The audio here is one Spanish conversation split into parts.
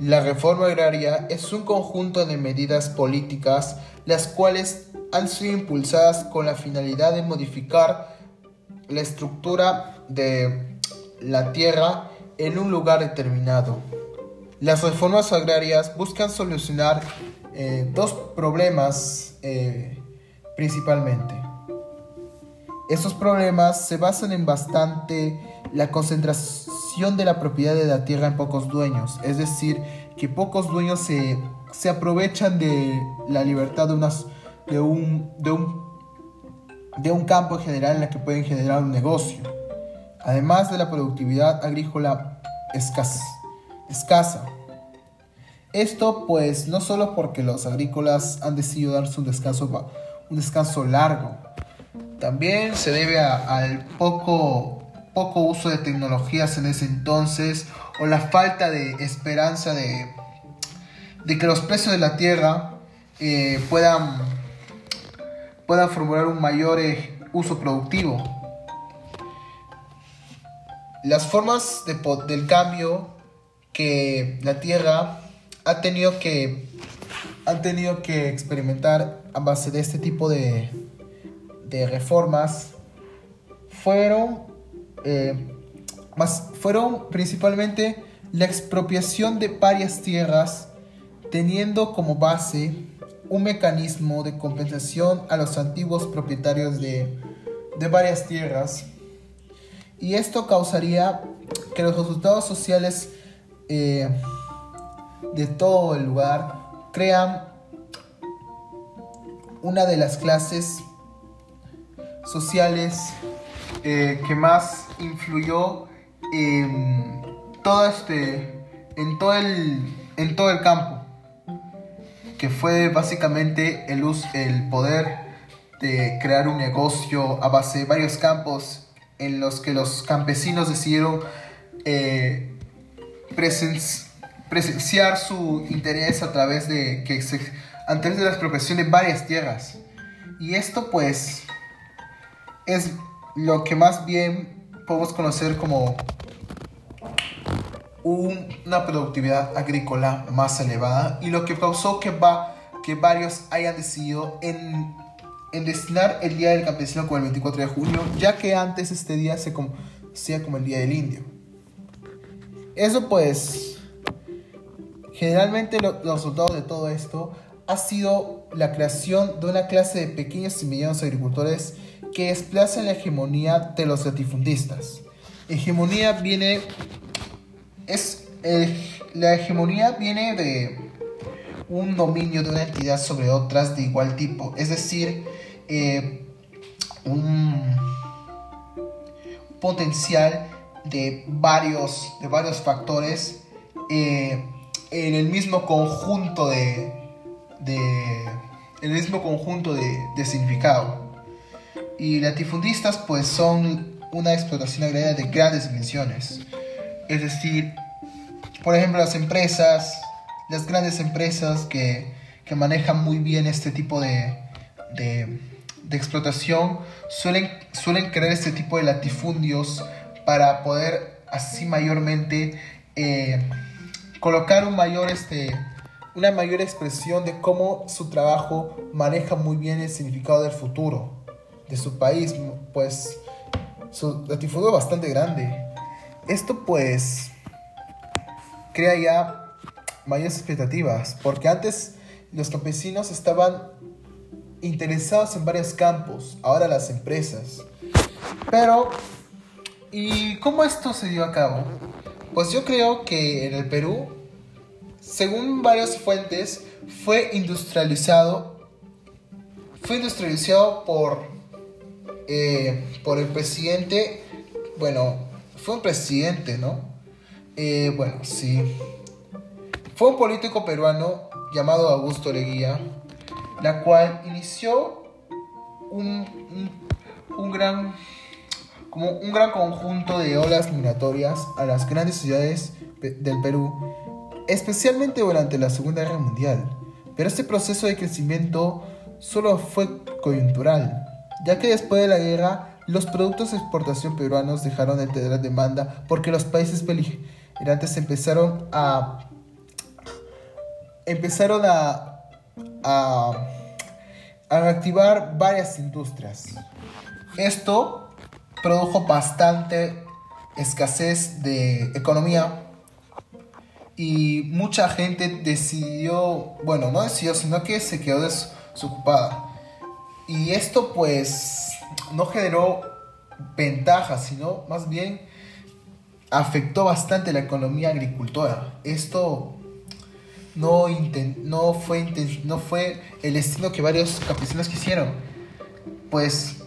La reforma agraria es un conjunto de medidas políticas las cuales han sido impulsadas con la finalidad de modificar la estructura de la tierra en un lugar determinado. Las reformas agrarias buscan solucionar eh, dos problemas eh, principalmente. Esos problemas se basan en bastante la concentración de la propiedad de la tierra en pocos dueños, es decir, que pocos dueños se, aprovechan de la libertad de, unas, de, un, de, un, de un campo en general en la que pueden generar un negocio, además de la productividad agrícola escasa. escasa. Esto pues no solo porque los agrícolas han decidido darse un descanso, un descanso largo, también se debe al poco, poco uso de tecnologías en ese entonces o la falta de esperanza de, de que los precios de la tierra eh, puedan, puedan formular un mayor eh, uso productivo. Las formas de, del cambio que la tierra ha tenido que, han tenido que experimentar a base de este tipo de, de reformas fueron, eh, más, fueron principalmente la expropiación de varias tierras, teniendo como base un mecanismo de compensación a los antiguos propietarios de, de varias tierras. Y esto causaría que los resultados sociales eh, de todo el lugar crean una de las clases sociales eh, que más influyó en todo este en todo el en todo el campo que fue básicamente el el poder de crear un negocio a base de varios campos en los que los campesinos decidieron eh, presenciar su interés a través de que antes de la expropiación de varias tierras. Y esto pues es lo que más bien podemos conocer como una productividad agrícola más elevada y lo que causó que, va, que varios hayan decidido en, destinar el Día del Campesino como el 24 de junio, ya que antes este día se conocía como el Día del Indio. Eso pues, generalmente los resultados de todo esto ha sido la creación de una clase de pequeños y medianos agricultores que desplaza la hegemonía de los latifundistas. Hegemonía viene. Es. la hegemonía viene de un dominio de una entidad sobre otras de igual tipo. Es decir, eh, un potencial de varios, de varios factores eh, en el mismo conjunto de, de el mismo conjunto de, de significado. Y latifundistas pues son una explotación agraria de grandes dimensiones. Es decir, por ejemplo las empresas, las grandes empresas que, que manejan muy bien este tipo de, de, explotación suelen, suelen crear este tipo de latifundios para poder así mayormente eh, colocar un mayor este, una mayor expresión de cómo su trabajo maneja muy bien el significado del futuro de su país, pues su latifundio bastante grande. Esto pues crea ya mayores expectativas, porque antes los campesinos estaban interesados en varios campos, ahora las empresas. Pero, ¿y cómo esto se dio a cabo? Pues yo creo que en el Perú, según varias fuentes, fue industrializado, fue industrializado por eh, por el presidente, bueno, fue un presidente, ¿no? Eh, bueno, sí. Fue un político peruano llamado Augusto Leguía, la cual inició un, un, gran como un gran conjunto de olas migratorias a las grandes ciudades del Perú, especialmente durante la Segunda Guerra Mundial. Pero este proceso de crecimiento solo fue coyuntural ya que después de la guerra los productos de exportación peruanos dejaron de tener demanda porque los países beligerantes empezaron a, empezaron a, a, a reactivar varias industrias. Esto produjo bastante escasez de economía y mucha gente decidió, bueno, no decidió, sino que se quedó desocupada. Y esto pues no generó ventajas, sino más bien afectó bastante la economía agricultora. Esto no, fue el destino que varios campesinos quisieron. Pues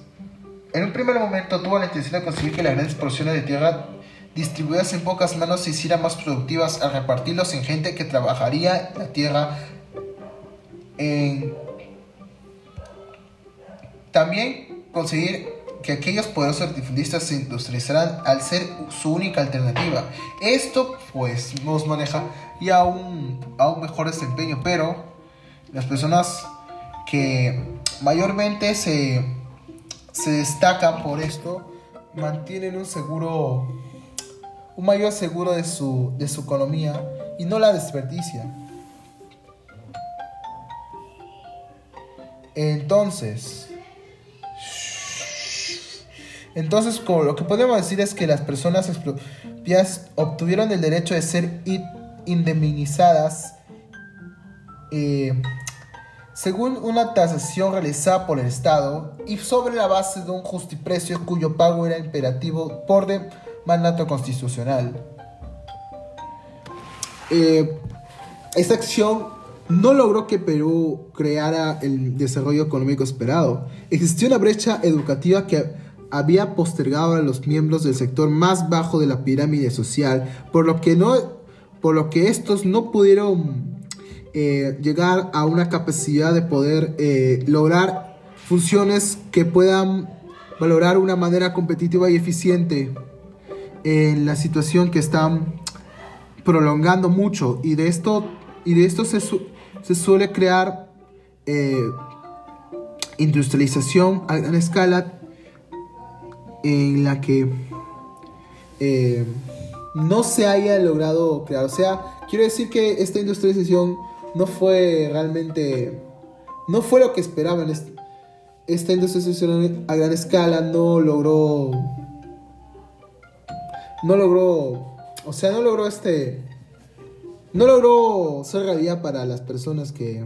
en un primer momento tuvo la intención de conseguir que las grandes porciones de tierra distribuidas en pocas manos se hicieran más productivas al repartirlos en gente que trabajaría la tierra en... También conseguir que aquellos poderosos latifundistas se industrializaran al ser su única alternativa. Esto pues nos maneja ya a un, a un mejor desempeño, pero las personas que mayormente se, se destacan por esto mantienen un seguro, un mayor seguro de su, de su economía y no la desperdician. Entonces, entonces, como lo que podemos decir es que las personas expropiadas obtuvieron el derecho de ser indemnizadas eh, según una tasación realizada por el Estado y sobre la base de un justiprecio cuyo pago era imperativo por de mandato constitucional. Eh, esta acción no logró que Perú creara el desarrollo económico esperado. Existió una brecha educativa que había postergado a los miembros del sector más bajo de la pirámide social, por lo que, no, por lo que estos no pudieron eh, llegar a una capacidad de poder eh, lograr funciones que puedan valorar una manera competitiva y eficiente en la situación que están prolongando mucho. Y de esto y de esto se, suele crear eh, industrialización a gran escala en la que eh, no se haya logrado crear. O sea, quiero decir que esta industrialización no fue realmente, no fue lo que esperaban. Esta industrialización a gran escala no logró, no logró, o sea, no logró este, no logró ser realidad para las personas que,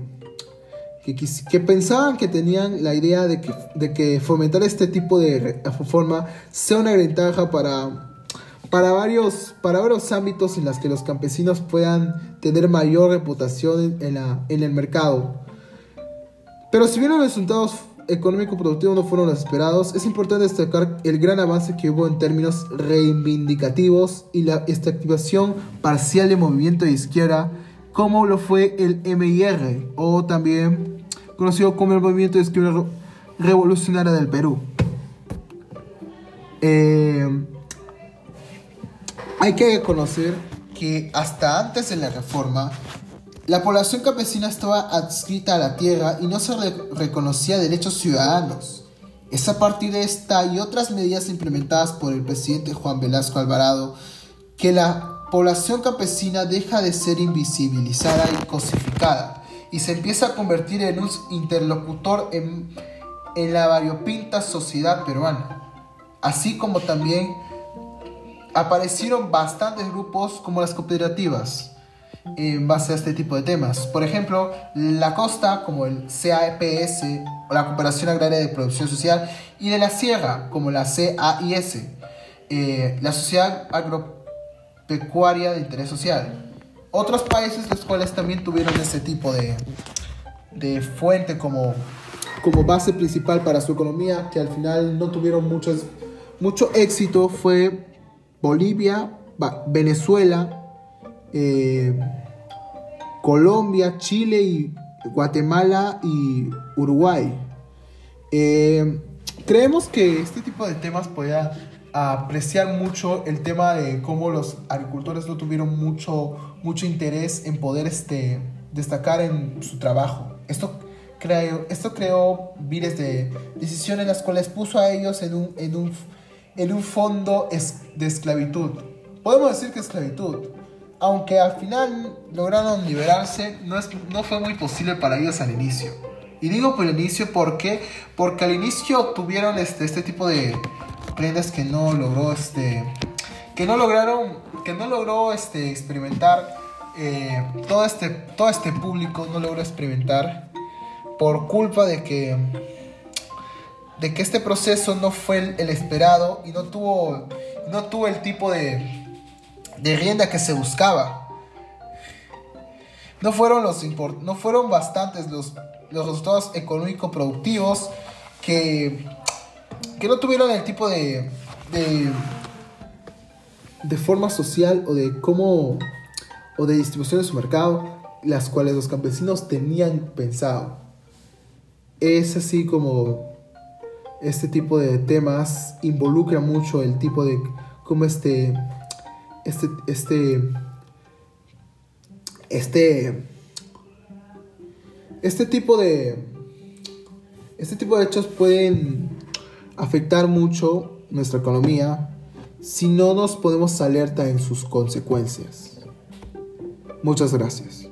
que, pensaban que tenían la idea de que, de que fomentar este tipo de reforma sea una ventaja para, para, varios, para varios ámbitos en los que los campesinos puedan tener mayor reputación en, la, en el mercado. Pero si bien los resultados económicos productivos no fueron los esperados, es importante destacar el gran avance que hubo en términos reivindicativos y la esta activación parcial de movimiento de izquierda como lo fue el MIR o también conocido como el Movimiento de Izquierda Revolucionaria del Perú. Eh, hay que reconocer que hasta antes de la reforma, la población campesina estaba adscrita a la tierra y no se reconocía derechos ciudadanos. Es a partir de esta y otras medidas implementadas por el presidente Juan Velasco Alvarado que la población campesina deja de ser invisibilizada y cosificada y se empieza a convertir en un interlocutor en, la variopinta sociedad peruana. Así como también aparecieron bastantes grupos como las cooperativas en base a este tipo de temas. Por ejemplo, la costa como el CAPS o la Cooperación Agraria de Producción Social y de la Sierra como la CAIS, eh, la Sociedad Agropecuaria de Interés Social otros países los cuales también tuvieron ese tipo de, de fuente como, como base principal para su economía, que al final no tuvieron muchos, mucho éxito, fue Bolivia, Venezuela, eh, Colombia, Chile y Guatemala y Uruguay. Eh, creemos que este tipo de temas pueda apreciar mucho el tema de cómo los agricultores no tuvieron mucho, mucho interés en poder este, destacar en su trabajo. Esto creó, esto creó miles de decisiones las cuales puso a ellos en un, en un, en un fondo de esclavitud. Podemos decir que esclavitud. aunque al final lograron liberarse, no, es, no fue muy posible para ellos al inicio. Y digo por el inicio porque, porque al inicio tuvieron este, este tipo de prendas que no logró este que no lograron que no logró este experimentar eh, todo este todo este público no logró experimentar por culpa de que de que este proceso no fue el, esperado y no tuvo no tuvo el tipo de de rienda que se buscaba. No fueron, los no fueron bastantes los, los resultados económicos productivos que, que no tuvieron el tipo de, de, de forma social o de cómo o de distribución de su mercado las cuales los campesinos tenían pensado. Es así como este tipo de temas involucra mucho el tipo de cómo este este, este, este, este tipo de, este tipo de hechos pueden afectar mucho nuestra economía si no nos podemos alerta en sus consecuencias. Muchas gracias.